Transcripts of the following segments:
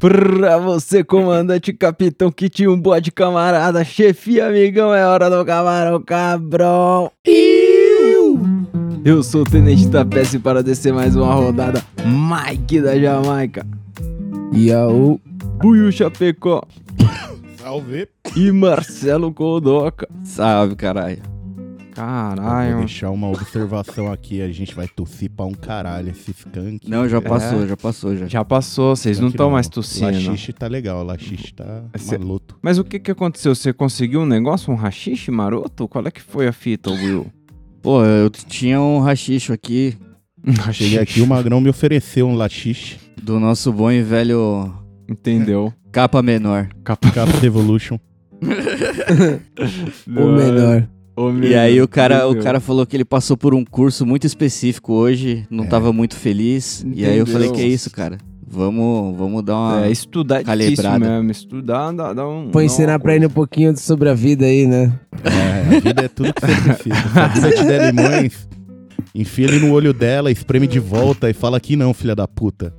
Pra você, comandante, capitão, que tinha um bode camarada, chefe amigão, é hora do camarão cabrão. Eu sou o Tenente da PS para descer mais uma rodada. Mike da Jamaica. E a o Buiu Chapecó. Salve. E Marcelo Kodoka. Salve, caralho. Vou Caralho. deixar uma observação aqui. A gente vai tossir pra um caralho esse skunk. Não, já É. passou, já passou, já. Já passou, vocês não estão mais tossindo. Lachixe tá legal, lachixe tá Esse- maluto. Mas o que que aconteceu? Você conseguiu um negócio, um rachixe maroto? Qual é que foi a fita, Will? Pô, eu tinha um rachicho aqui Cheguei aqui, o Magrão me ofereceu um lachixe. do nosso bom e velho Entendeu? capa menor. Capa... Capa Evolution. O melhor. O E aí o cara, o Entendeu? cara falou que ele passou por um curso muito específico hoje, não É. tava muito feliz. E aí eu falei, Entendeu? que é isso, cara? Vamos, vamos dar uma... É, estudar calibrada. mesmo. Estudar dá, dá um... Vou dá ensinar uma pra ele um pouquinho sobre a vida aí, né? É, a vida é tudo que você precisa. Se vida te der limões, enfia ele no olho dela, espreme de volta e fala que não, filha da puta.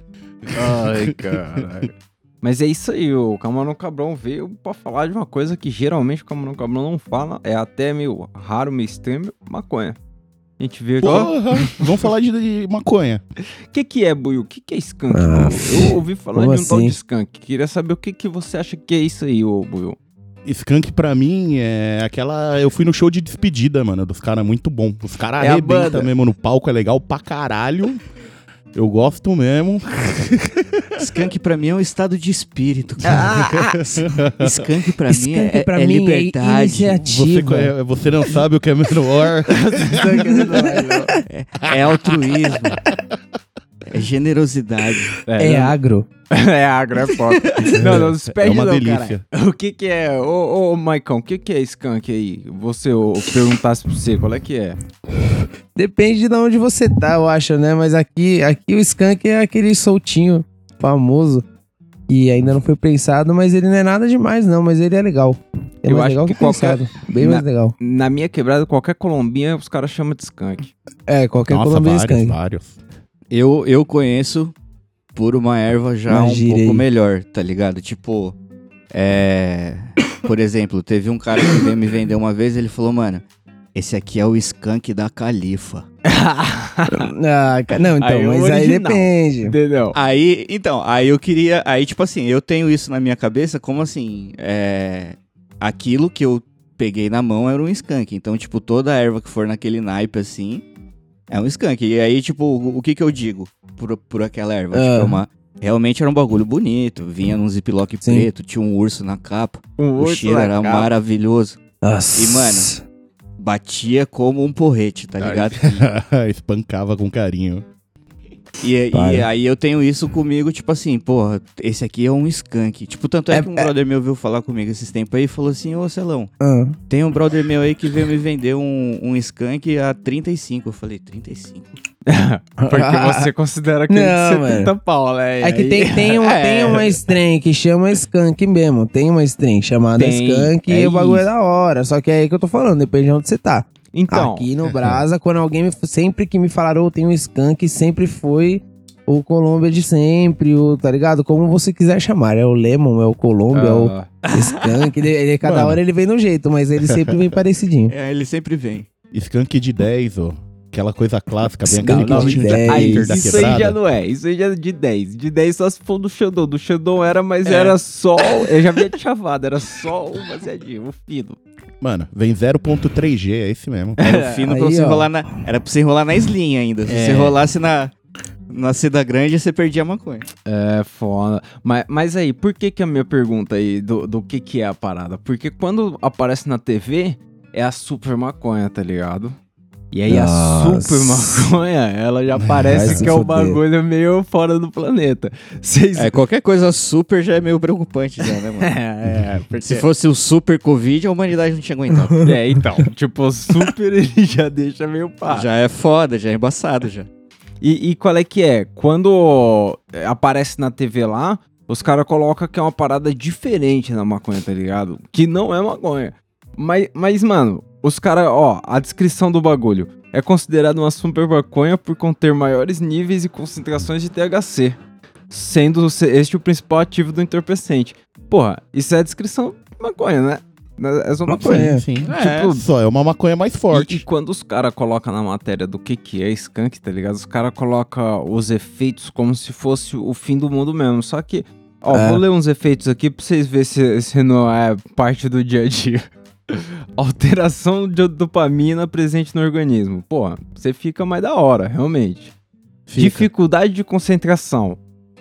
Ai, caralho. Mas é isso aí, o Camarão Cabrão veio pra falar de uma coisa que geralmente o Camarão Cabrão não fala, é até meio raro, meio extremo, maconha. A gente veio aqui... Porra, vamos falar de, de maconha. O que que é, Buiu? O que que é skunk? Ah? Eu ouvi falar de um tal assim? de skunk. Queria saber o que que você acha que é isso aí, ô Buiu. Skunk pra mim é aquela. Eu fui no show de despedida, mano, dos caras muito bom. Os caras É arrebentam mesmo no palco, é legal pra caralho. Eu gosto mesmo. Skunk pra mim é um estado de espírito. cara. Skunk pra mim é, pra é mim é liberdade. Você, iniciativa. conhe- você não sabe o que é menor. é altruísmo. É generosidade. É agro. é agro, é foda. não, não, se perde É uma não, delícia. caralho. O que que é... Ô, ô, Maicon, o que que é skunk aí? Você, ô, perguntasse pra você, qual é que é? Depende de onde você tá, eu acho, né? Mas aqui, aqui o skunk é aquele soltinho famoso. E ainda não foi pensado, mas ele não é nada demais, não. Mas ele é legal. É Eu mais acho legal que que, qualquer- pensado. Bem Na- mais legal. Na minha quebrada, qualquer colombinha, os caras chamam de skunk. É, qualquer Nossa, colombiano vários, skunk. vários. Eu, eu conheço por uma erva já Uma um pouco aí. melhor, tá ligado? Tipo, é. Por exemplo, teve um cara que veio me vender uma vez ele falou, mano, esse aqui é o skunk da Califa. Ah, ca- não, então, Aí, o mas aí original. depende. Entendeu? Aí, então, aí eu queria. Aí, tipo assim, eu tenho isso na minha cabeça como assim. É. Aquilo que eu peguei na mão era um skunk. Então, tipo, toda erva que for naquele naipe assim. É um skunk. E aí, tipo, o, que que eu digo por, por aquela erva? Ah. Tipo, é uma. Realmente era um bagulho bonito. Vinha num ziplock Sim. preto, tinha um urso na capa. Um o urso cheiro na era capa. maravilhoso. Nossa. E, mano, Batia como um porrete, tá ligado? Espancava com carinho. E, e aí eu tenho isso comigo, tipo assim, porra, esse aqui é um skunk. Tipo, tanto é, É- que um é- brother meu veio falar comigo esses tempos aí e falou assim, ô Celão, Ah, tem um brother meu aí que veio me vender um, um skunk a 35. Eu falei, 35? Porque você considera que é de Não, 70 pau, né? É que tem, tem, um, É. tem uma strain que chama skunk mesmo. Tem uma strain chamada Tem, skunk é e o bagulho é da hora. Só que é aí que eu tô falando, depende de onde você tá. Então, Aqui no Brasa, quando alguém me, sempre que me falaram, oh, tem um skunk, sempre foi o Colômbia de sempre, o, tá ligado? Como você quiser chamar. É o Lemon, é o Colômbia, é o ah, skunk. Ele, ele- cada Mano. hora ele vem de um jeito, mas ele sempre vem parecidinho. É, ele sempre vem. Skunk de 10, ó. Aquela coisa clássica, bem Skunk aquele de postinho de 10. hater da isso aí já quebrada. não é. Isso aí já é de 10. De 10 só se for do Xandão. Do Xandão era, mas É. era só. Eu já vinha de chavada, era só o baseadinho, o fino. Mano, vem 0.3G, é esse mesmo. Era o fino pra Aí, você ó. enrolar na. Era pra você enrolar na slim ainda. Se É. você enrolasse na. Na seda grande, você perdia a maconha. É foda. Mas, mas aí, por que que a minha pergunta aí do, do que que é a parada? Porque quando aparece na TV, é a super maconha, tá ligado? E aí a Nossa. super maconha, ela já parece que é um bagulho meio fora do planeta. Vocês... É, qualquer coisa super já é meio preocupante já, né, mano? É, é, porque... Se fosse o super Covid, a humanidade não tinha aguentado. É, então, tipo, o super ele já deixa meio pá. Já é foda, já é embaçado já. E, e qual é que é? Quando é, aparece na TV lá, os caras colocam que é uma parada diferente na maconha, tá ligado? Que não é maconha. Mas, mas mano, os caras, ó, a descrição do bagulho. É considerado uma super maconha por conter maiores níveis e concentrações de THC. sendo se- este o principal ativo do entorpecente. Porra, isso é a descrição de maconha, né? É só maconha. Sim, sim. É. Tipo, Só é uma maconha mais E, forte. e quando os caras colocam na matéria do que que é skunk, tá ligado? Os caras colocam os efeitos como se fosse o fim do mundo mesmo. Só que, ó, É. vou ler uns efeitos aqui pra vocês verem se, se não é parte do dia a dia. Alteração de dopamina presente no organismo. Porra, você fica mais da hora, realmente. Fica. Dificuldade de concentração.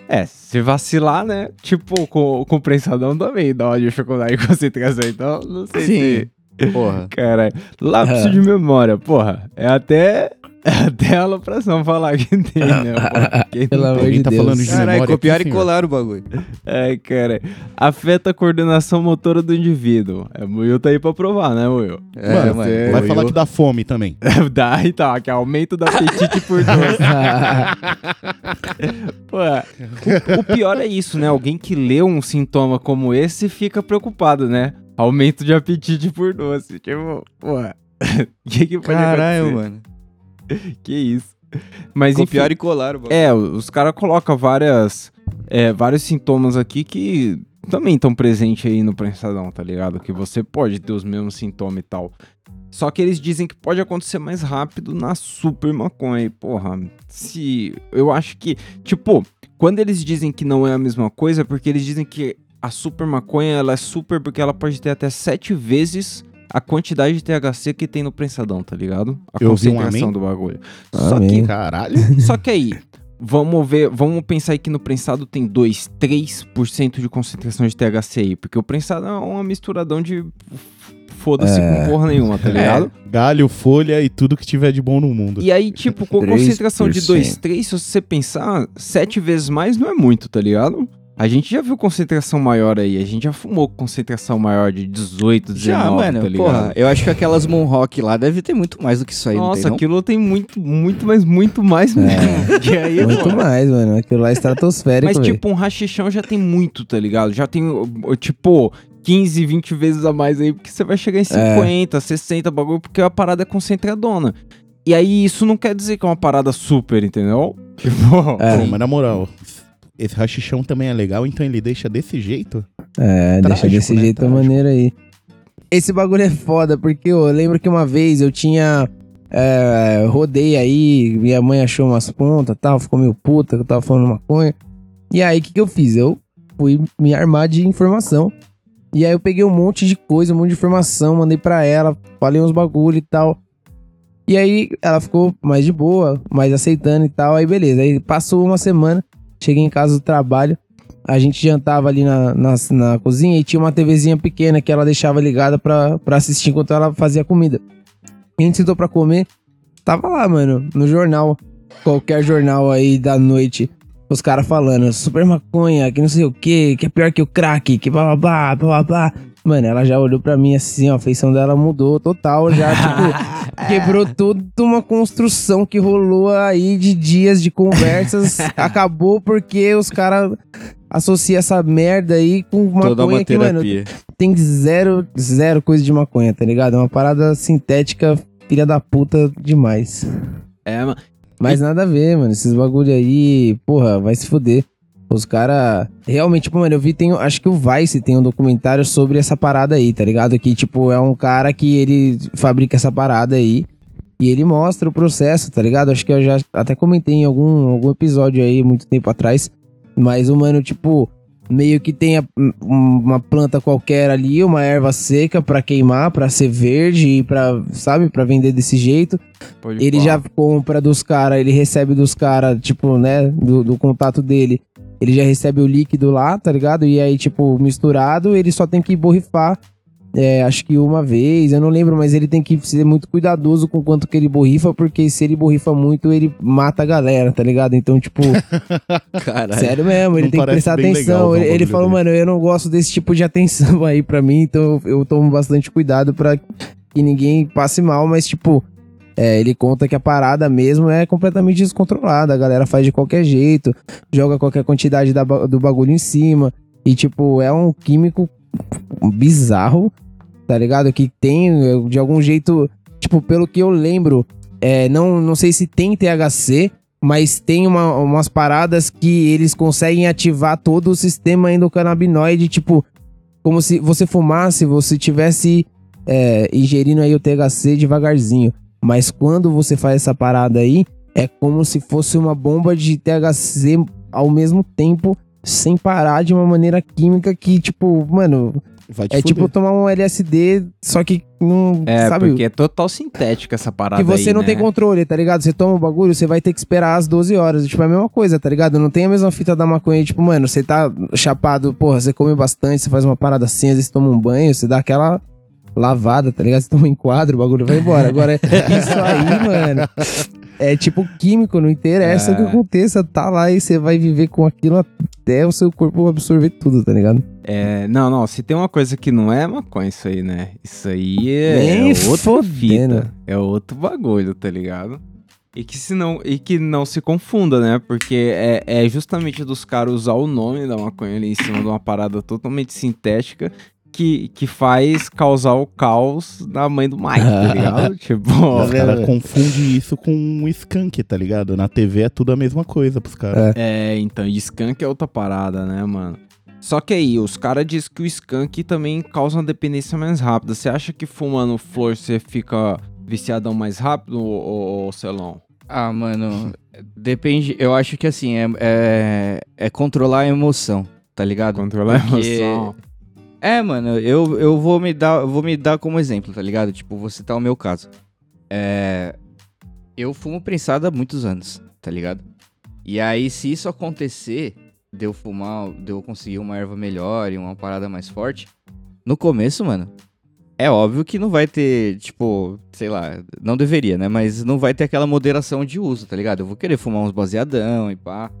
É, se vacilar, né? Tipo, com, com o prensadão também dá uma dificuldade de concentração. Então, não sei se... Porra. Caralho. Lapso de memória, porra. É até. É até a alopração falar que tem, né? porra? Quem Pelo não amor de tá Deus. falando de Caralho, copiaram aqui, e senhor? colaram o bagulho. Ai, cara. Afeta a coordenação motora do indivíduo. É, o Will tá aí pra provar, né, Will? É, Mano, mano. Vai eu- falar que dá fome também. Dá, então, que é aumento do apetite por doce. Pô, o, o pior é isso, né? Alguém que lê um sintoma como esse fica preocupado, né? Aumento de apetite por doce. Tipo, pô. O que, que pode Caralho, acontecer? mano. Que isso. Mas enfim, Copiaram e bagulho. é, os caras colocam várias, é, vários sintomas aqui que também estão presentes aí no prensadão, tá ligado? Que você pode ter os mesmos sintomas e tal. Só que eles dizem que pode acontecer mais rápido na super maconha. E, porra, se. Eu acho que. Tipo, quando eles dizem que não é a mesma coisa, é porque eles dizem que a super maconha ela é super porque ela pode ter até sete vezes a quantidade de THC que tem no prensadão, tá ligado? A Eu um concentração amém. do bagulho. Só que Amém. Caralho. só que aí, vamos ver, vamos pensar aí que no prensado tem 2, 3% de concentração de THC aí, porque o prensado é uma misturadão de foda-se É. com porra nenhuma, tá ligado? Galho, folha e tudo que tiver de bom no mundo. E aí, tipo, com a 3%. concentração de 2, 3, se você pensar, 7 vezes mais não é muito, tá ligado? A gente já viu concentração maior aí, a gente já fumou concentração maior de 18, 19, Já, mano, tá ligado? porra, eu acho que aquelas Moonrock lá deve ter muito mais do que isso aí, não Nossa, tem, não? aquilo tem muito, muito, mas muito mais mesmo. Que aí, Muito mano, mais, mano. Aquilo lá é estratosférico, Mas, velho. tipo, um rachichão já tem muito, tá ligado? Já tem, tipo, 15, 20 vezes a mais aí, porque você vai chegar em 50, 60 bagulho, porque a parada é concentradona. E aí, isso não quer dizer que é uma parada super, entendeu? Tipo, É. Pô, mas na moral, esse rachichão também é legal, então ele deixa desse jeito? É, deixa Trágico, desse né? jeito a Trágico. maneira aí. Esse bagulho é foda, porque eu lembro que uma vez eu tinha. É, rodei aí, minha mãe achou umas pontas tal, ficou meio puta que eu tava falando maconha. E aí, o que, que eu fiz? Eu fui me armar de informação. E aí eu peguei um monte de coisa, um monte de informação, mandei pra ela, falei uns bagulho e tal. E aí ela ficou mais de boa, mais aceitando e tal. Aí beleza. Aí passou uma semana, cheguei em casa do trabalho. A gente jantava ali na, na, na cozinha e tinha uma TVzinha pequena que ela deixava ligada pra, pra assistir enquanto ela fazia comida. A gente sentou pra comer. Tava lá, mano, no jornal. Qualquer jornal aí da noite. Os caras falando, super maconha, que não sei o que, que é pior que o crack, que blá blá blá, blá blá blá. Mano, ela já olhou pra mim assim, ó, a feição dela mudou total, já, tipo, quebrou toda uma construção que rolou aí de dias de conversas. Acabou porque os caras associam essa merda aí com Toda maconha uma que, mano, tem zero, zero coisa de maconha, tá ligado? É uma parada sintética, filha da puta demais. é, mano. Mas nada a ver, mano. Esses bagulho aí, porra, vai se fuder. Os caras. Realmente, tipo, mano, eu vi, tem, acho que o Vice tem um documentário sobre essa parada aí, tá ligado? Que, tipo, é um cara que ele fabrica essa parada aí. E ele mostra o processo, tá ligado? Acho que eu já até comentei em algum, algum episódio aí, muito tempo atrás. Mas o mano, tipo, meio que tem a- um- uma planta qualquer ali, uma erva seca pra queimar, pra ser verde e pra, sabe, pra vender desse jeito. Pode Ele já compra dos caras, ele recebe dos caras, tipo, né, do, do contato dele. Ele já recebe o líquido lá, tá ligado? E aí, tipo, misturado, ele só tem que borrifar. é, acho que uma vez, eu não lembro, mas ele tem que ser muito cuidadoso com quanto que ele borrifa, porque se ele borrifa muito, ele mata a galera, tá ligado? Então, tipo, Caralho. sério mesmo, ele tem que prestar legal atenção. um Ele, falou, desse. mano, eu não gosto desse tipo de atenção aí pra mim, então eu, eu tomo bastante cuidado pra que ninguém passe mal, mas, tipo, é, ele conta que a parada mesmo é completamente descontrolada. A galera faz de qualquer jeito, joga qualquer quantidade da do bagulho em cima. E, tipo, é um químico bizarro, tá ligado? Que tem, de algum jeito, tipo, pelo que eu lembro, é, não, não sei se tem THC, mas tem uma- umas paradas que eles conseguem ativar todo o sistema endocannabinoide, tipo, como se você fumasse, você tivesse é, ingerindo aí o THC devagarzinho. Mas quando você faz essa parada aí, é como se fosse uma bomba de THC ao mesmo tempo, sem parar de uma maneira química que, tipo, mano, Vai te é fuder. tipo tomar um LSD, só que não. É, sabe? porque é total sintética essa parada Que você aí, não né? tem controle, tá ligado? Você toma o bagulho, você vai ter que esperar as 12 horas. Tipo, é a mesma coisa, tá ligado? Não tem a mesma fita da maconha. Tipo, mano, você tá chapado, porra, você come bastante, você faz uma parada assim, às vezes toma um banho, você dá aquela lavada, tá ligado? Você toma um enquadro, o bagulho vai embora. Agora, isso aí, mano, é tipo químico, não interessa o que É. aconteça, tá lá e você vai viver com aquilo até o seu corpo absorver tudo, tá ligado? É, não, não, se tem uma coisa que não é maconha isso aí, né? Isso aí é, é outra fita, é outro bagulho, tá ligado? E que, se não, e que não se confunda, né? Porque é, é justamente dos caras usar o nome da maconha ali em cima de uma parada totalmente sintética que, que faz causar o caos na mãe do Mike, tá ligado? tipo, Os caras confundem isso com um skunk, tá ligado? Na TV é tudo a mesma coisa pros caras. É, então, e skunk é outra parada, né, mano? Só que aí, os caras dizem que o skunk também causa uma dependência mais rápida. Você acha que fumando flor você fica viciadão mais rápido, ô, ô, Celão? Ah, mano, depende. Eu acho que assim, é, é, é controlar a emoção, tá ligado? Controlar a Porque- emoção. É, mano, eu, eu vou me dar, vou me dar como exemplo, tá ligado? Tipo, vou citar o meu caso. É, eu fumo prensado há muitos anos, tá ligado? E aí, se isso acontecer, de eu fumar, de eu conseguir uma erva melhor e uma parada mais forte, no começo, mano, é óbvio que não vai ter, tipo, sei lá, não deveria, né? Mas não vai ter aquela moderação de uso, tá ligado? Eu vou querer fumar uns baseadão e pá.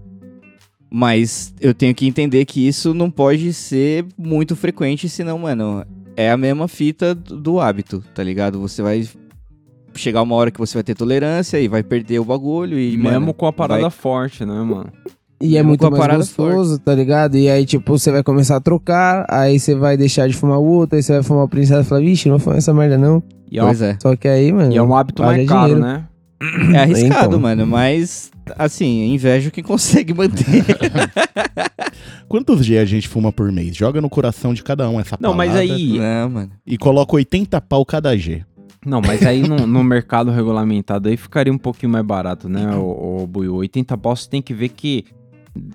Mas eu tenho que entender que isso não pode ser muito frequente, senão, mano, é a mesma fita do hábito, tá ligado? Você vai chegar uma hora que você vai ter tolerância e vai perder o bagulho e, mesmo mano, com a parada vai- forte, né, mano? E é muito mais gostoso, tá ligado? E aí, tipo, você vai começar a trocar, aí você vai deixar de fumar o outro, aí você vai fumar o princesa e falar, vixe, não vou fumar essa merda não. E é, Pois é. Só que aí, mano. e é um hábito mais caro, dinheiro. né? É arriscado, Então. mano, mas assim, invejo quem consegue manter. Quantos G a gente fuma por mês? Joga no coração de cada um essa Não, mas aí. não, mano. E coloca 80 pau cada G. Não, mas aí no, no mercado regulamentado aí ficaria um pouquinho mais barato, né, o, o Buiu? 80 pau você tem que ver que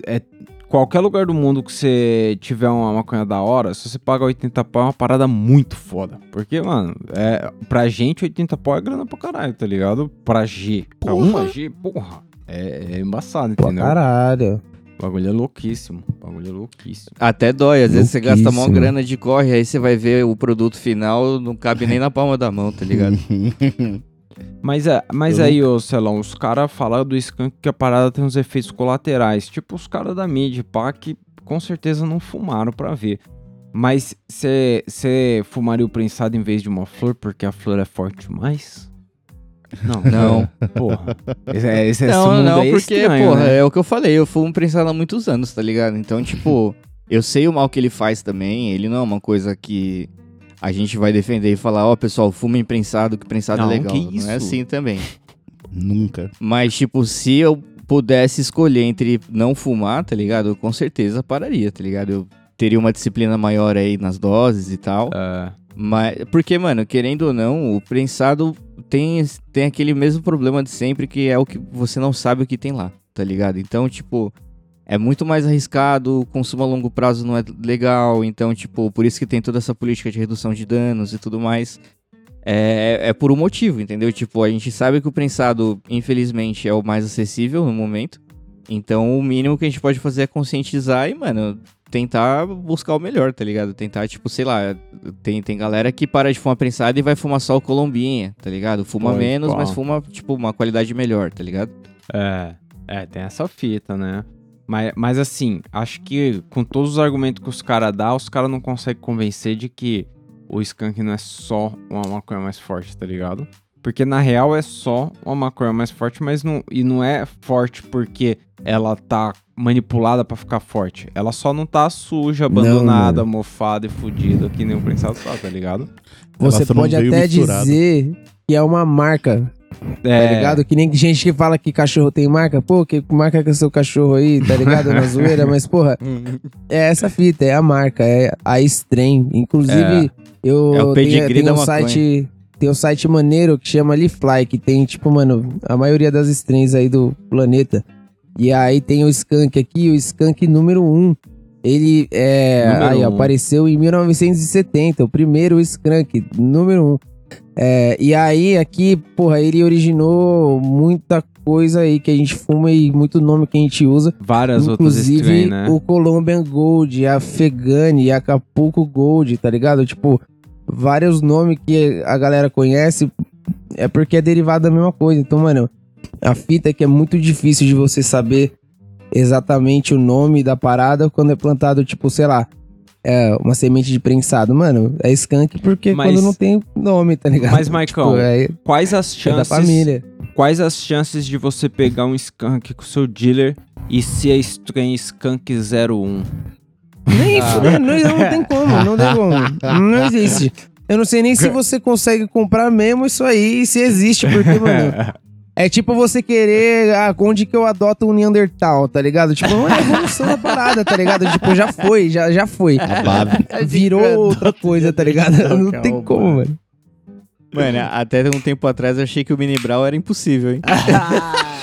é, qualquer lugar do mundo que você tiver uma maconha da hora, se você paga 80 pau é uma parada muito foda. Porque, mano, é, pra gente 80 pau é grana pra caralho, tá ligado? Pra G. Pra Porra. uma G, porra. É, é embaçado, entendeu? caralho. O bagulho é louquíssimo. O bagulho é louquíssimo. Até dói, às vezes você gasta mó grana de corre, aí você vai ver o produto final, não cabe nem na palma da mão, tá ligado? Mas, é, mas Eu aí, ô Celão, os caras falam do skunk que a parada tem uns efeitos colaterais. Tipo os caras da mídia, pá, que com certeza não fumaram pra ver. Mas você fumaria o prensado em vez de uma flor porque a flor é forte demais? Não. Não. Porra. Esse, é- esse, esse não, não, é porque, estranho, porra, né? é o que eu falei, eu fumo prensado há muitos anos, tá ligado? Então, tipo, eu sei o mal que ele faz também, ele não é uma coisa que a gente vai defender e falar, ó, pessoal, fuma prensado, que prensado Não, é legal. que Não é assim também. Nunca. Mas, tipo, se eu pudesse escolher entre não fumar, tá ligado? Eu com certeza pararia, tá ligado? Eu teria uma disciplina maior aí nas doses e tal. É, Mas, porque, mano, querendo ou não, o prensado tem, tem aquele mesmo problema de sempre, que é o que você não sabe o que tem lá, tá ligado? Então, tipo, é muito mais arriscado, o consumo a longo prazo não é legal, então, tipo, por isso que tem toda essa política de redução de danos e tudo mais. É, é por um motivo, entendeu? Tipo, a gente sabe que o prensado, infelizmente, é o mais acessível no momento. Então, o mínimo que a gente pode fazer é conscientizar e, mano, tentar buscar o melhor, tá ligado? Tentar, tipo, sei lá, tem, tem galera que para de fumar prensado e vai fumar só o colombinha, tá ligado? Fuma Pois, menos, mas fuma, tipo, uma qualidade melhor, tá ligado? é, é, tem essa fita, né? Mas, mas assim, acho que com todos os argumentos que os caras dão, os caras não conseguem convencer de que o skunk não é só uma maconha mais forte, tá ligado? Porque na real é só uma maconha mais forte, mas não, e não é forte porque ela tá manipulada pra ficar forte. Ela só não tá suja, abandonada, mofada e fudida, que nem o prensado tá, tá ligado? Você não pode até misturada. dizer que é uma marca Tá É, ligado? Que nem gente que fala que cachorro tem marca. Pô, que marca que é seu cachorro aí, tá ligado? Na zoeira, mas, porra, é essa fita, é a marca, é a Strain. Inclusive, eu É o tenho, tenho um site. Tem um site maneiro que chama Leafly, que tem, tipo, mano, a maioria das strains aí do planeta. E aí tem o Skunk aqui, o Skunk número 1. Ele é. Aí, um. apareceu em 1970, o primeiro Skunk, número 1. É, e aí, aqui, porra, ele originou muita coisa aí que a gente fuma e muito nome que a gente usa. várias outras Inclusive, strain, né? o Colombian Gold, a Fegani, a Acapulco Gold, tá ligado? Tipo, vários nomes que a galera conhece é porque é derivado da mesma coisa. Então, mano, a fita é que é muito difícil de você saber exatamente o nome da parada quando é plantado, tipo, sei lá, é uma semente de prensado. Mano, é skunk porque Mas- quando não tem nome, tá ligado? Mas, Maicão, Tipo, é, quais as é da chances... família. Quais as chances de você pegar um skunk com o seu dealer e ser a strain skunk 01? Nem fudendo, não, não tem como, não tem como. Não existe. Eu não sei nem se você consegue comprar mesmo isso aí e se existe, porque, mano. É tipo você querer. Ah, onde que eu adoto um Neandertal, tá ligado? Tipo, não é evolução da parada, tá ligado? Tipo, já foi, já, já foi. Virou outra coisa, tá ligado? Não tem como, mano. Mano, até um tempo atrás eu achei que o Mini Brawl era impossível, hein?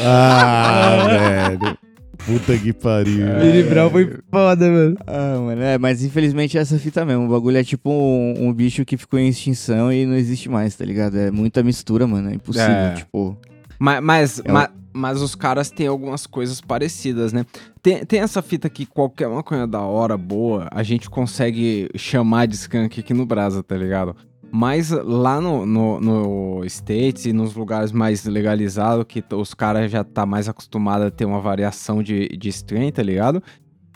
Ah, velho. Puta que pariu. Mini Brown foi foda, mano. Ah, mano, é, mas infelizmente é essa fita mesmo. O bagulho é tipo um, um bicho que ficou em extinção e não existe mais, tá ligado? É muita mistura, mano. É impossível, É. tipo. Mas, mas, É um- ma- mas os caras têm algumas coisas parecidas, né? Tem, tem essa fita que qualquer maconha da hora, boa, a gente consegue chamar de skunk aqui no Brasa, tá ligado? Mas lá no, no, no States e nos lugares mais legalizados, que os caras já tá mais acostumados a ter uma variação de, de strain, tá ligado?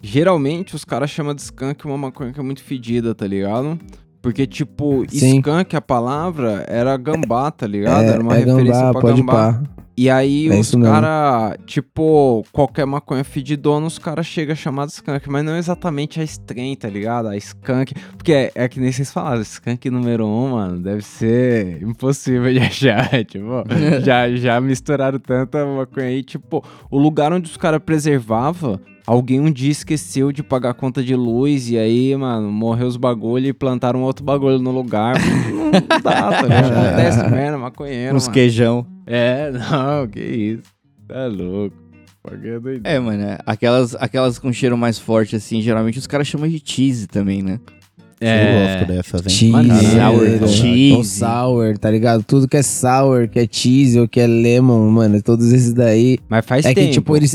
Geralmente os caras chamam de skunk uma maconha que é muito fedida, tá ligado? Porque, tipo, Sim. skunk, a palavra, era gambá, tá ligado? era uma é referência gambá, pra pode gambá. pá. E aí É os caras, tipo, qualquer maconha fedidona, os caras chegam de skunk, mas não exatamente a strain, tá ligado? A skunk. Porque é, é que nem vocês falaram, skunk número um, mano, deve ser impossível de achar. Tipo, já, já misturaram tanta maconha aí, tipo, o lugar onde os caras preservavam. Alguém um dia esqueceu de pagar a conta de luz e aí, mano, morreu os bagulho e plantaram outro bagulho no lugar. Não dá, tá ligado? Acontece merda, maconheiro, Uns mano. queijão. É, não, que isso. Tá louco. É. É, mano, é, aquelas, aquelas com cheiro mais forte, assim, geralmente os caras chamam de cheese também, né? Eu gosto dessas, hein? Cheese, ou Cheese. sour, tá ligado? Tudo que é sour, que é cheese ou que é lemon, mano, todos esses daí. Mas faz é tempo. que, tipo, eles.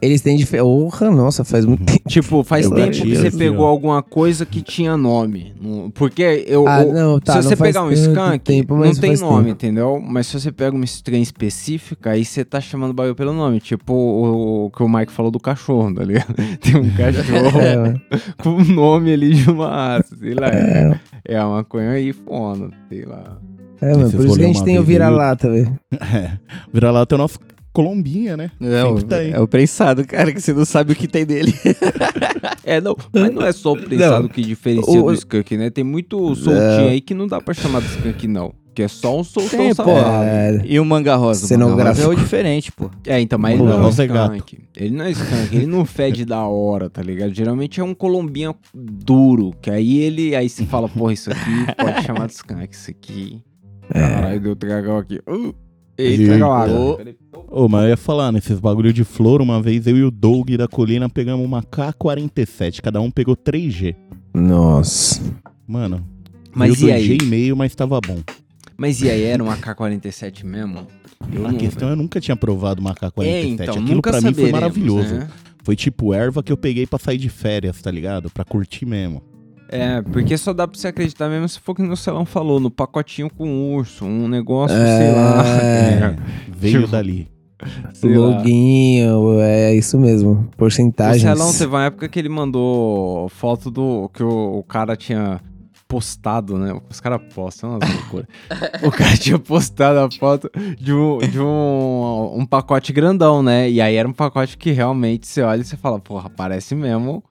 Eles têm diferença. Porra, nossa, faz muito tempo. Tipo, faz Eu tempo que você assim, pegou ó. alguma coisa que tinha nome. Porque eu. Ah, não, tá. se você pegar um skunk, tempo, não tem nome, tempo. entendeu? Mas se você pega uma strain específica, aí você tá chamando o bagulho pelo nome. Tipo o, o que o Mike falou do cachorro, tá ligado? Tem um cachorro É, com o nome ali de uma raça, sei lá. É, É uma maconha aí, foda, sei lá. é, mano. Por isso que a gente tem o vira-lata, velho. É. Vira-lata é o nosso Colombinha, né? É, Sempre o, tá aí. é o prensado, cara, que você não sabe o que tem dele. É, não, mas não é só o prensado Não. que diferencia O- do skunk, né? Tem muito soltinho aí que não dá pra chamar de skunk, não. Que é só um soltão safado. É, E o manga rosa? O manga rosa é o diferente, pô. É, então, mas ele Pô, não é é skunk. Ele não é skunk, ele não fede da hora, tá ligado? Geralmente é um colombinha duro, que aí ele, aí se fala, porra, isso aqui pode chamar de skunk, isso aqui. Caralho, deu dragão aqui. Uh, Eita. água. Ô, mas eu ia falar, nesses bagulho de flor, uma vez eu e o Doug da colina pegamos uma K47, cada um pegou 3G. Nossa. Mano, Mas veio e aí? 2G e meio, mas tava bom. Mas e aí, era um AK-47 mesmo? Eu A questão eu nunca tinha provado uma K47. É, então, Aquilo nunca pra mim foi maravilhoso. né? Foi tipo erva que eu peguei pra sair de férias, tá ligado? Pra curtir mesmo. É, porque só dá pra você acreditar mesmo se for que o Celão falou, no pacotinho com urso, um negócio, É. sei lá. Veio Tipo, dali. Sei lá. Loguinho, é isso mesmo. O Porcentagens. Celão teve uma época que ele mandou foto do que o, o cara tinha postado, né? Os caras postam, é umas loucuras. o cara tinha postado a foto de, um, de um, um pacote grandão, né? E aí era um pacote que realmente você olha e você fala, porra, parece mesmo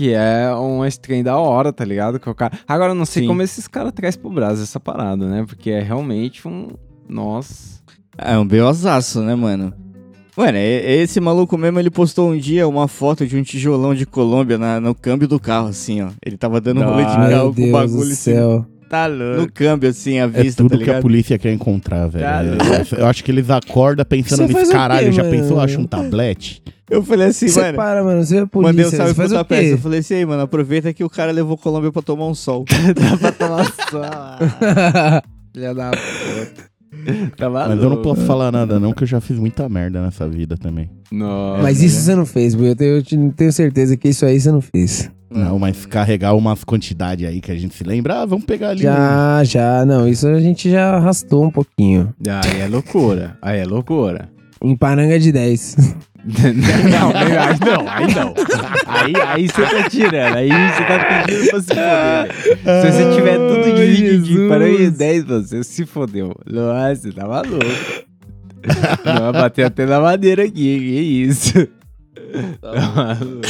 que é uma strain da hora, tá ligado? Que o cara... Agora eu não sei Sim. como esses caras trazem pro Brasil essa parada, né? Porque é realmente um... Nossa... É um beozaço, né, mano? Mano, e- esse maluco mesmo, ele postou um dia uma foto de um tijolão de Colômbia na- no câmbio do carro, assim, ó. Ele tava dando um rolê de carro com o bagulho do assim, Tá no câmbio, assim, à É vista, tudo tá que a polícia quer encontrar, velho. Tá É, eu acho que eles acordam pensando nisso. o quê, Caralho, já mano? pensou? Acha um tablete? Eu falei assim, Você mano... para, mano. Você é polícia. Mandei um salve pro Tapete. quê? Eu falei assim, aí, mano, aproveita que o cara levou Colômbia pra tomar um sol. Dá pra tomar só. Filha da puta. Tá Mas eu não posso falar nada, não, que eu já fiz muita merda nessa vida também. Nossa. Mas isso você não fez, Bui. Eu tenho, eu te- tenho certeza que isso aí você não fez. Não, mas carregar umas quantidades aí que a gente se lembra, ah, vamos pegar ali. Já, já. Não, isso a gente já arrastou um pouquinho. Aí é loucura. Aí é loucura. Em paranga de 10. não, aí não, aí não. Aí, aí você tá tirando, aí você tá pedindo pra se foder. Se você tiver tudo Ai, divididinho Jesus. para aí 10, você se fodeu. Nossa, você tá maluco. Não, vai bater até na madeira aqui, que isso. Tá maluco.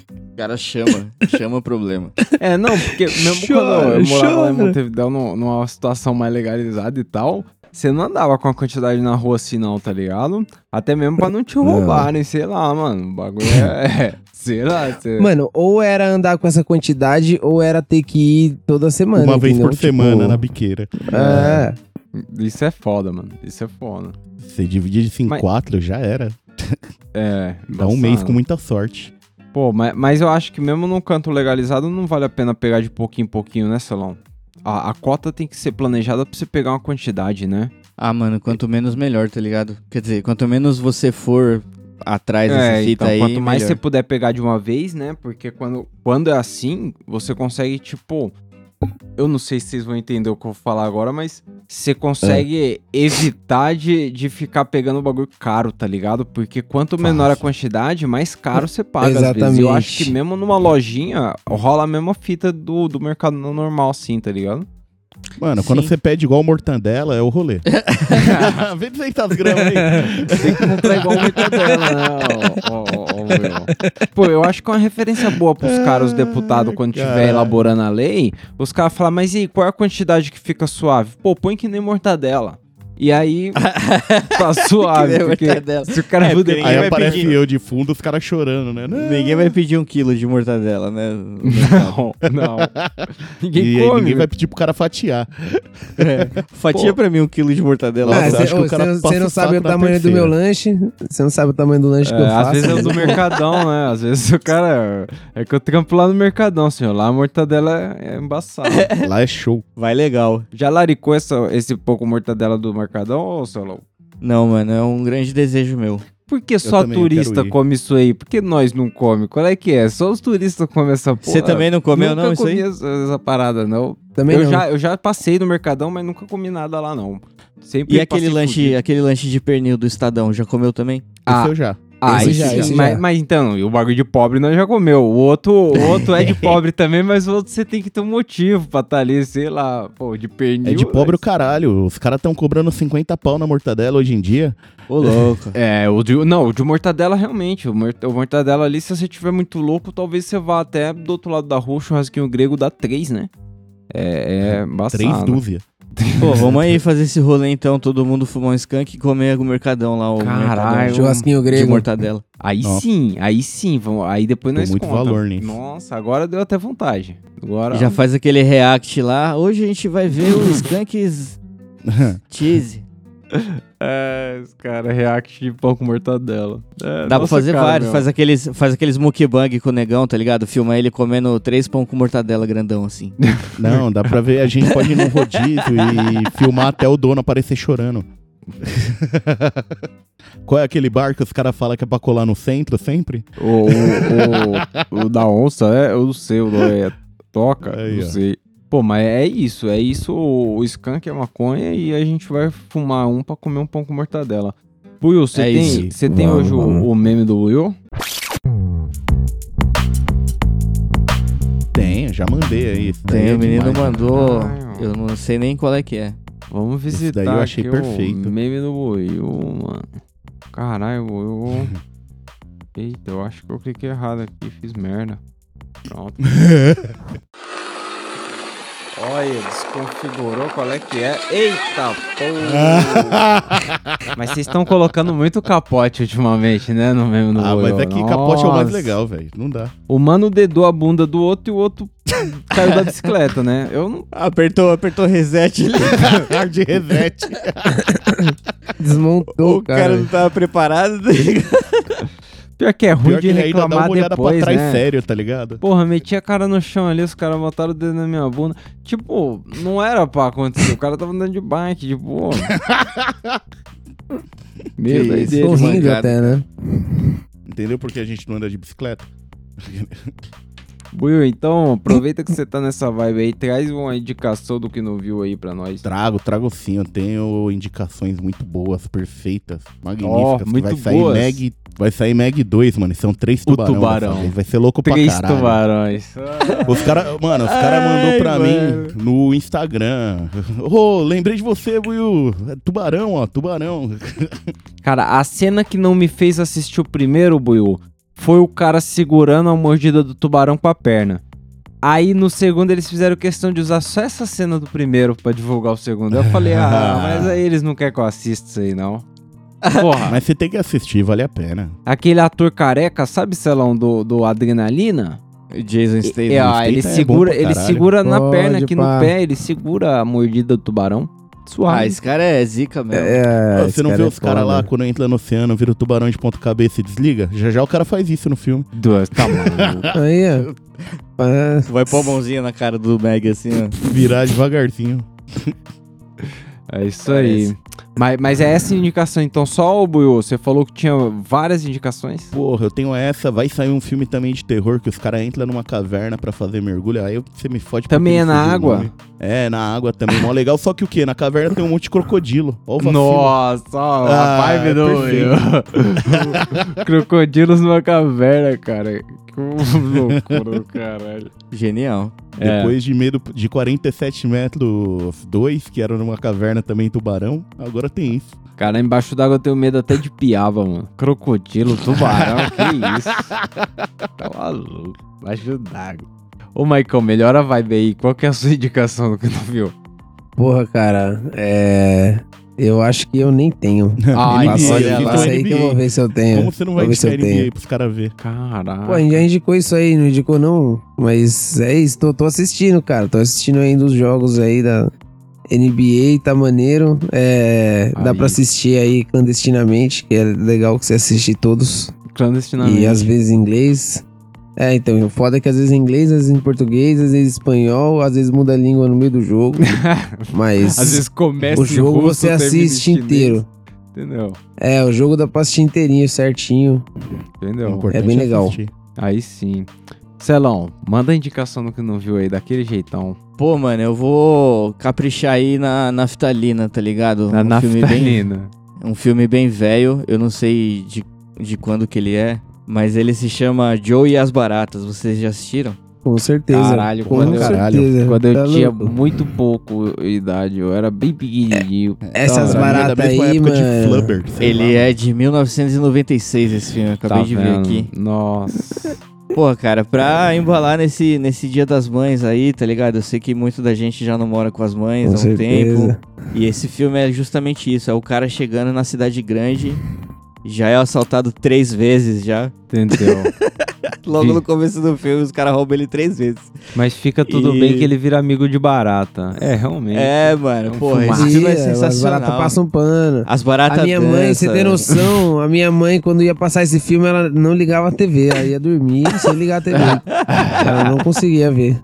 O cara chama, chama o problema. É, não, porque mesmo Chora, quando eu morava lá em chora. Montevidéu, num- numa situação mais legalizada e tal, você não andava com a quantidade na rua assim não, tá ligado? Até mesmo pra não te Não. roubarem, sei lá, mano. O bagulho é... é sei lá, você... Mano, ou era andar com essa quantidade, ou era ter que ir toda semana. Uma vez entendeu? por Tipo, semana na biqueira. É. Isso é foda, mano. Isso é foda. Você dividir isso em Mas- quatro, já era. É. Dá um mês com muita sorte. Pô, mas, mas eu acho que mesmo num canto legalizado não vale a pena pegar de pouquinho em pouquinho, né, Celão? A, a cota tem que ser planejada pra você pegar uma quantidade, né? Ah, mano, quanto menos melhor, tá ligado? Quer dizer, quanto menos você for atrás dessa É, fita então, aí, quanto mais melhor. você puder pegar de uma vez, né? Porque quando, quando é assim, você consegue, tipo. Eu não sei se vocês vão entender o que eu vou falar agora, mas você consegue evitar de, de ficar pegando o bagulho caro, tá ligado? Porque quanto menor a quantidade, mais caro você paga. Às vezes. E eu acho que Exatamente. mesmo numa lojinha, rola a mesma fita do, do mercado normal, assim, tá ligado? Mano, quando Sim. você pede igual mortandela, é o rolê. Vê 200 gramas aí. Tem que comprar igual o Mortadela, né? ó, ó, ó. Pô, eu acho que é uma referência boa pros caras, os deputados, quando estiver elaborando a lei, os caras falam, mas e aí, qual é a quantidade que fica suave? Pô, põe que nem mortadela. E aí, tá suave, porque mortadela. se o cara É, depois... Aí aparece pedir. eu de fundo, os caras chorando, né? Não. Ninguém vai pedir um quilo de mortadela, né? Não, não. Ninguém E come. ninguém vai pedir pro cara fatiar. É. Fatia Pô. pra mim um quilo de mortadela. Nossa, Ah, eu cê- acho que ô, o cara cê não- sabe o tamanho do meu lanche. Você não sabe o tamanho do lanche que eu É, faço. às vezes é o do Mercadão, né? Às vezes o cara... É que eu trampo lá no Mercadão, senhor. Lá a mortadela é, é embaçada. Lá é show. Vai legal. Já laricou essa, esse pouco mortadela do Mercadão, ô Solon? Não, mano, é um grande desejo meu. Por que só também, turista come isso aí? Por que nós não come? Qual é que é? Só os turistas comem essa porra. Você também não comeu, nunca não, isso comi aí? Essa, essa parada, não. Também eu, não. Já, eu já passei no Mercadão, mas nunca comi nada lá, não. Sempre E aquele lanche, aquele lanche de pernil do Estadão, já comeu também? Ah, eu já. Ah, Esse já, esse mas, já. mas então, o bagulho de pobre nós já comeu. O outro, o outro é de pobre também, mas o outro você tem que ter um motivo pra estar ali, sei lá, pô, de pernil. É de pobre o mas- caralho. Os caras tão cobrando 50 pau na mortadela hoje em dia. Ô, louco. É, o de, não, o de mortadela realmente. O, mor- o mortadela ali, se você tiver muito louco, talvez você vá até do outro lado da rua, o churrasquinho grego dá três, né? É, é embaçado. Três dúzias. Pô, vamos aí fazer esse rolê então, todo mundo fumar um skunk e comer o mercadão lá, o Caralho. mercadão Churrasquinho de grego. mortadela. Aí sim, aí sim, vamos, aí depois Tem nós muito conta. valor nisso. Nossa, agora deu até vontade. Agora... Já faz aquele react lá. Hoje a gente vai ver o skunks cheese. É, os caras react de pão com mortadela. É, Dá pra fazer cara, vários. meu. Faz aqueles, faz aqueles mukbang com o negão, tá ligado? Filma ele comendo três pão com mortadela grandão assim. Não, dá pra ver. A gente pode ir num rodízio e filmar até o dono aparecer chorando. Qual é aquele bar que os caras falam que é pra colar no centro sempre? O, o, o, o da onça, é? Eu não sei, o nome é Toca, Aí, não ó. sei. Pô, mas é isso, é isso. O, skunk é maconha e a gente vai fumar um pra comer um pão com mortadela. Will, você É tem, você tem Vamos, hoje o, vamos. o meme do Will? Tem, já mandei aí. Esse Tem, é o menino demais. mandou. Caralho. Eu não sei nem qual é que é. Vamos Esse visitar daí eu achei aqui perfeito. o meme do Will, mano. Caralho, Will. Eita, eu acho que eu cliquei errado aqui, fiz merda. Pronto. Olha, desconfigurou qual é que é. Eita porra! mas vocês estão colocando muito capote ultimamente, né? No mesmo no ah, mas é que capote é o mais legal, velho. Não dá. O mano dedou a bunda do outro e o outro caiu da bicicleta, né? Eu não. Apertou, apertou reset ali. Hard reset. Desmontou, o cara cara. não tava preparado. tá ligado? Pior que é ruim Pior de que ainda dá reclamar uma depois, pra trás né? sério, tá ligado? Porra, meti a cara no chão ali, os caras botaram o dedo na minha bunda. Tipo, não era pra acontecer. O cara tava andando de bike, tipo. ó. Meu Que Deus. isso, rindo mancada. até, né? Entendeu porque a gente não anda de bicicleta? Buiu, então, aproveita que você tá nessa vibe aí, traz uma indicação do que não viu aí pra nós. Trago, trago sim. Eu tenho indicações muito boas, perfeitas, magníficas. que muito vai sair boas. Mag, vai sair Mag 2, mano. São três O tubarão. Vai ser louco Três pra caralho. tubarões. Os cara, mano, os caras mandou pra mano. mim no Instagram. Ô, lembrei de você, Will. É tubarão, ó, tubarão. Cara, a cena que não me fez assistir o primeiro, Buiu, foi o cara segurando a mordida do tubarão com a perna. Aí no segundo eles fizeram questão de usar só essa cena do primeiro pra divulgar o segundo. Eu falei, ah, mas aí eles não querem que eu assista isso aí, não. Porra, Mas você tem que assistir, vale a pena. aquele ator careca, sabe, Celão, do, do Adrenalina? Jason Statham. É, ah, ele é segura, ele segura na Pode, perna aqui pá. no pé, ele segura a mordida do tubarão. Suave. Ah, esse cara é zica mesmo. É, Ô, esse você não cara vê é os caras lá quando entra no oceano, vira o tubarão de ponta cabeça e desliga? Já já o cara faz isso no filme. Duas, tá maluco. Aí, ó. É, Vai pôr a mãozinha na cara do Meg assim, ó. Virar devagarzinho. É isso aí. Mas, mas é essa indicação, então só o Buiu, você falou que tinha várias indicações? Porra, eu tenho essa. Vai sair um filme também de terror que os caras entram numa caverna pra fazer mergulho. Aí você me fode Também é na água? nome. É, na água também. Mó legal. Só que o quê? Na caverna tem um monte de crocodilo. Ó o. Nossa, ó, Ah, a vibe do Buiu. Crocodilos numa caverna, cara. Loucura, caralho. Genial. É. Depois de medo de 47 metros 2, que era numa caverna também tubarão, agora tem isso. Cara, embaixo d'água eu tenho medo até de piaba, mano. Crocodilo, tubarão, que isso? Tá maluco. Embaixo d'água. Ô, Maicon, melhora a vibe aí. Qual que é a sua indicação do que não viu? Porra, cara, é. Eu acho que eu nem tenho. Ai, NBA, Passa olha lá. passa aí que eu vou ver se eu tenho. Como você não vai Vou ver se indicar eu tenho. NBA pros caras ver? Caralho. Pô, a gente já indicou isso aí, não indicou não? Mas é isso, tô, tô assistindo, cara. Tô assistindo ainda os jogos aí da NBA, tá maneiro. É, dá pra assistir aí clandestinamente, que é legal que você assiste todos. Clandestinamente. E às vezes em inglês. É, então, o foda é que às vezes em inglês, às vezes em português, às vezes em espanhol, às vezes muda a língua no meio do jogo. Mas Às vezes começa o jogo russo, você assiste inteiro. Entendeu? É, o jogo dá pra assistir inteirinho, certinho. Entendeu? importante é bem legal. assistir. Aí sim. Celão, manda a indicação do que não viu aí, daquele jeitão. Pô, mano, eu vou caprichar aí na naftalina, tá ligado? Na um, filme bem, naftalina. um filme bem velho, eu não sei de, de quando que ele é, mas ele se chama Joe e as Baratas. Vocês já assistiram? Com certeza. Caralho, com quando eu- certeza. Quando eu Tá tinha louco? muito pouco idade, eu era bem pequenininho. Essas Tá, é baratas aí, de mano. Flubber. Ele lá. é de 1996 esse filme, eu acabei Tá de ver vendo? aqui. Nossa. Pô, cara, pra embalar nesse, nesse dia das mães aí, tá ligado? Eu sei que muito da gente já não mora com as mães Com há um certeza. tempo. E esse filme é justamente isso: é o cara chegando na cidade grande, já é assaltado três vezes já. Entendeu? Logo no começo do filme, os caras roubam ele três vezes. Mas fica tudo E- bem que ele vira amigo de barata. É, realmente. É, mano, É um porra, esse filme é Ih, As sensacional. baratas passam pano. As baratas A minha mãe, você tem noção, a minha mãe, quando ia passar esse filme, ela não ligava a TV. Ela ia dormir sem ligar a TV. ela não conseguia ver.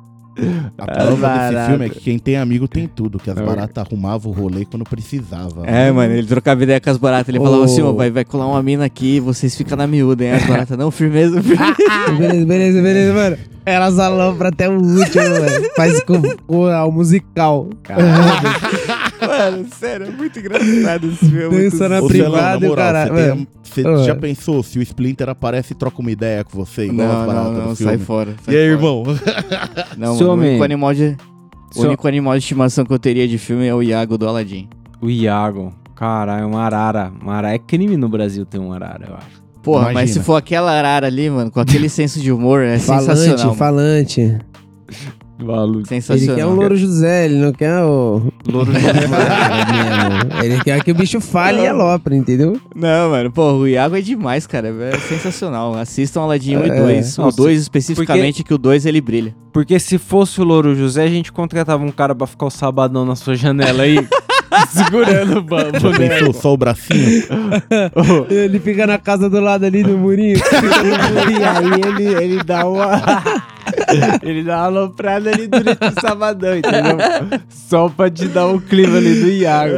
A prova desse barato. filme é que quem tem amigo tem tudo, que as É. baratas arrumavam o rolê quando precisava. É, mano, ele trocava ideia com as baratas. Ele falava assim: ó, vai, vai colar uma mina aqui, vocês ficam na miúda, hein? As baratas, não, firmeza, firmeza. beleza, beleza, beleza, mano. Elas alopram até o último, mano. Faz com o musical. mano, sério, é muito engraçado esse filme. é muito Dança na Ô, privada Celão, na e o moral, caralho. você, tem já pensou se o Splinter aparece e troca uma ideia com você, igual Não, não, não, do sai fora. E sai aí, fora. irmão? Não, Seu o único animal de. O Seu- único animal de estimação que eu teria de filme é o Iago do Aladdin. O Iago. Caralho, uma arara. Uma arara. É crime no Brasil ter uma arara, eu acho. Porra, mas Imagina. se for aquela arara ali, mano, com aquele senso de humor, é Falante, sensacional. falante. Maluco. Ele Sensacional. quer o Louro José, ele não quer o. Louro mesmo. Ele quer que o bicho fale e alopre, entendeu? Não, mano, pô, o Iago é demais, cara. É sensacional. Assistam Aladdin 1 e É. 2. O Nossa, 2 especificamente, que o 2 ele brilha. Porque se fosse o Louro José, a gente contratava um cara pra ficar o sabadão na sua janela aí, segurando o ba- Já pensou só o bracinho? Ele fica na casa do lado ali do murinho. e aí ele, ele dá uma. ele dá uma aloprada ali durante o sabadão, entendeu? Só pra te dar o clima ali do Iago.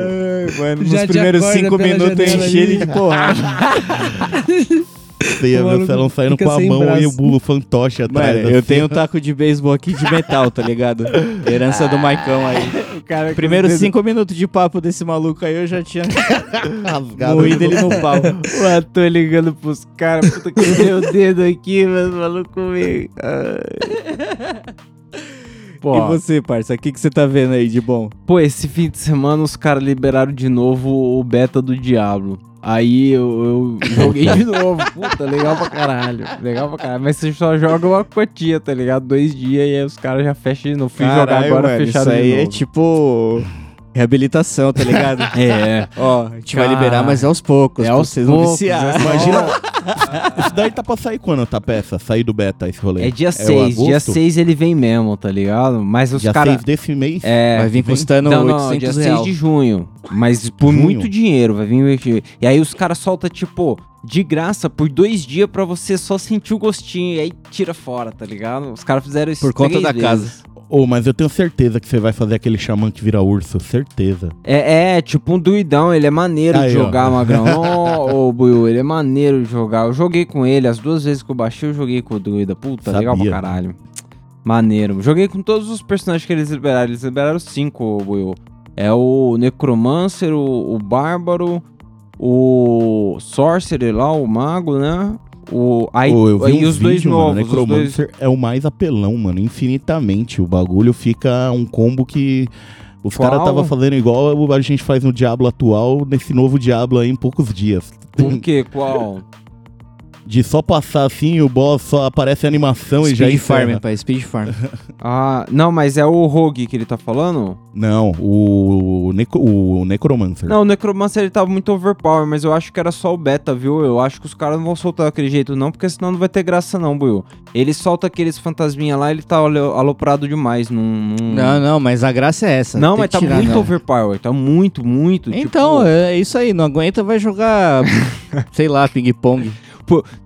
Mano, nos primeiros acorda 5 pela minutos eu enchi ele de porrada. Você ia O ver o Celão saindo com a mão e braço. o bulo fantoche atrás. Mano, eu assim. tenho um taco de beisebol aqui de metal, tá ligado? Herança do Maicão aí. Cara dedos- 5 minutos de papo desse maluco aí, eu já tinha moído ele no pau. O ator ligando pros caras, puta que deu o dedo aqui, mas maluco meio. Ai. Pô, E você, parça, o que, que você tá vendo aí de bom? pô, esse fim de semana os caras liberaram de novo o beta do Diablo. Aí eu, eu joguei de novo. Puta, legal pra caralho. Legal pra caralho. Mas você só joga uma cotia, tá ligado? Dois dias e aí os caras já fecham de novo. Fui jogar Caralho, agora, mano, fecharam Isso aí de é novo. tipo reabilitação, tá ligado? É. Ó, a gente vai liberar, mas é aos poucos. é aos vocês não poucos, viciar. é Imagina. Isso daí tá pra sair quando, tá peça? Sair do beta esse rolê? É dia o 6. Dia agosto? 6 ele vem mesmo, tá ligado? Mas os Dia caras. 6 desse mês? É. Vai vir vem- custando Não, não, 800 dia 6 reais. de junho. Mas por Junho? muito dinheiro, vai vir. E aí os caras soltam, tipo, de graça por dois dias pra você só sentir o gostinho. E aí tira fora, tá ligado? Os caras fizeram isso Por conta da vezes. casa. Ô, mas eu tenho certeza que você vai fazer aquele xamã que vira urso. Certeza. É, é, tipo um druidão, ele é maneiro Aí, de ó. jogar, Magrão. Ô, ô, Buiu, ele é maneiro de jogar. Eu joguei com ele, as duas vezes que eu baixei, eu joguei com o druida. Puta, legal pra Sabia. caralho. Maneiro. Joguei com todos os personagens que eles liberaram. Eles liberaram cinco, Buiu. É o Necromancer, o, o Bárbaro, o Sorcerer lá, o Mago, né? O, aí, Ô, eu vi aí uns os dois vídeos, mano. novos. os dois... Necromancer é o mais apelão, mano. Infinitamente. O bagulho fica um combo que. Os caras tava fazendo igual a gente faz no Diablo atual, nesse novo Diablo aí em poucos dias. Por quê? Qual? De só passar assim, o boss só aparece a animação e já Speed Farm, encerra. pai, Speed Farm. Ah, não, mas é o Rogue que ele tá falando? Não, o, Necro, o Necromancer. Não, o Necromancer ele tava muito overpower, mas eu acho que era só o beta, viu? Eu acho que os caras não vão soltar daquele jeito, não, porque senão não vai ter graça, não, Buiu. Ele solta aqueles fantasminha lá, ele tá alo- aloprado demais. Num, num- Não, não, mas a graça é essa. Não, mas tá tirar, muito não. overpower, tá muito, muito. Então, tipo, é isso aí, não aguenta, vai jogar, sei lá, ping-pong.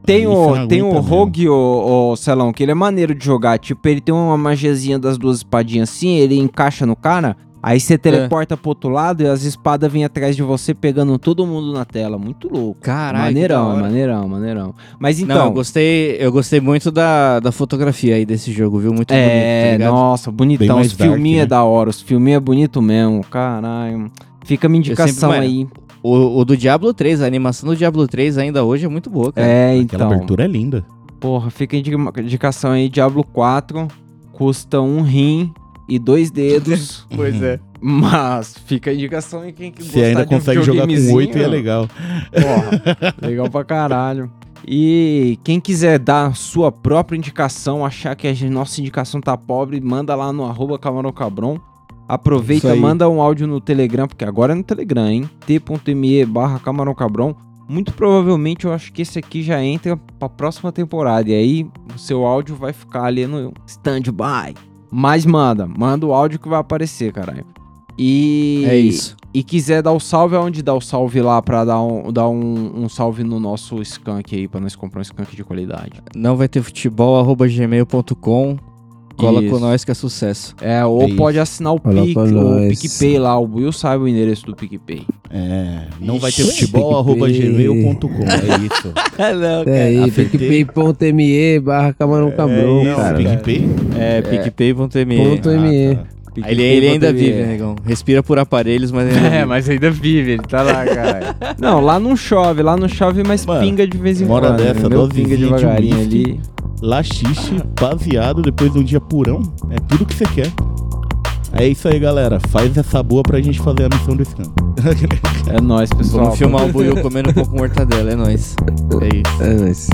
Tem Aí o, não tem o. Rogue, o, o Celão, que ele é maneiro de jogar. Tipo, ele tem uma magiazinha das duas espadinhas assim, ele encaixa no cara. Aí você teleporta pro outro lado e as espadas vêm atrás de você pegando todo mundo na tela. Muito louco. Caralho, maneirão, maneirão, maneirão. Mas Não, então. eu gostei, eu gostei muito da, da fotografia aí desse jogo, viu? Muito bonito, tá É, ligado? nossa, bonitão. Os filminhos né? é da hora. Os filminhos é bonito mesmo. Caralho. Fica uma indicação mano, aí. O, o do Diablo 3, a animação do Diablo 3 ainda hoje é muito boa, cara. É, Aquela então. abertura é linda. Porra, fica a indi- indicação aí. Diablo 4 custa um rim e dois dedos. Pois é. mas fica a indicação aí quem que Você ainda de um consegue jogar com videogamezinho, 8 e é legal. Porra, legal pra caralho. E quem quiser dar sua própria indicação, achar que a nossa indicação tá pobre, manda lá no arroba Camarão Cabron. Aproveita, manda um áudio no Telegram, porque agora é no Telegram, hein? t.me barra Camarão Cabron. Muito provavelmente eu acho que esse aqui já entra pra próxima temporada. E aí o seu áudio vai ficar ali no stand-by. Mas manda, manda o áudio que vai aparecer, caralho. E É isso. e quiser dar o salve, aonde dá o salve lá pra dar um, dar um, um salve no nosso skunk aí, pra nós comprar um skunk de qualidade. Não vai ter futebol, arroba gmail.com. Cola Isso. com nós que é sucesso. É, ou É isso. pode assinar o, Pic, pra o. PicPay lá, o Will sabe o endereço do PicPay. É, não vai ter futebol, arroba gmail.com. É isso. não, É aí, acertei. picpay.me barra camarão cabrão, Não, cara. PicPay? É, picpay.me. Ponto ME. Ah, tá. Aí Ele, ele ainda PicPay.me. vive, negão. Respira por aparelhos, mas ainda É, vive. mas ainda vive, ele tá lá, cara. não, lá não chove, lá não chove, mas Mano, pinga de vez em quando. dessa, entendeu? dosezinha pinga de devagarinho ali. Laxixe, baseado, depois de um dia purão. É tudo que você quer. É isso aí, galera. Faz essa boa pra gente fazer a missão do Scan. É nóis, pessoal. Vamos filmar o Buiu comendo um pouco mortadela, é nóis. É isso. É nóis.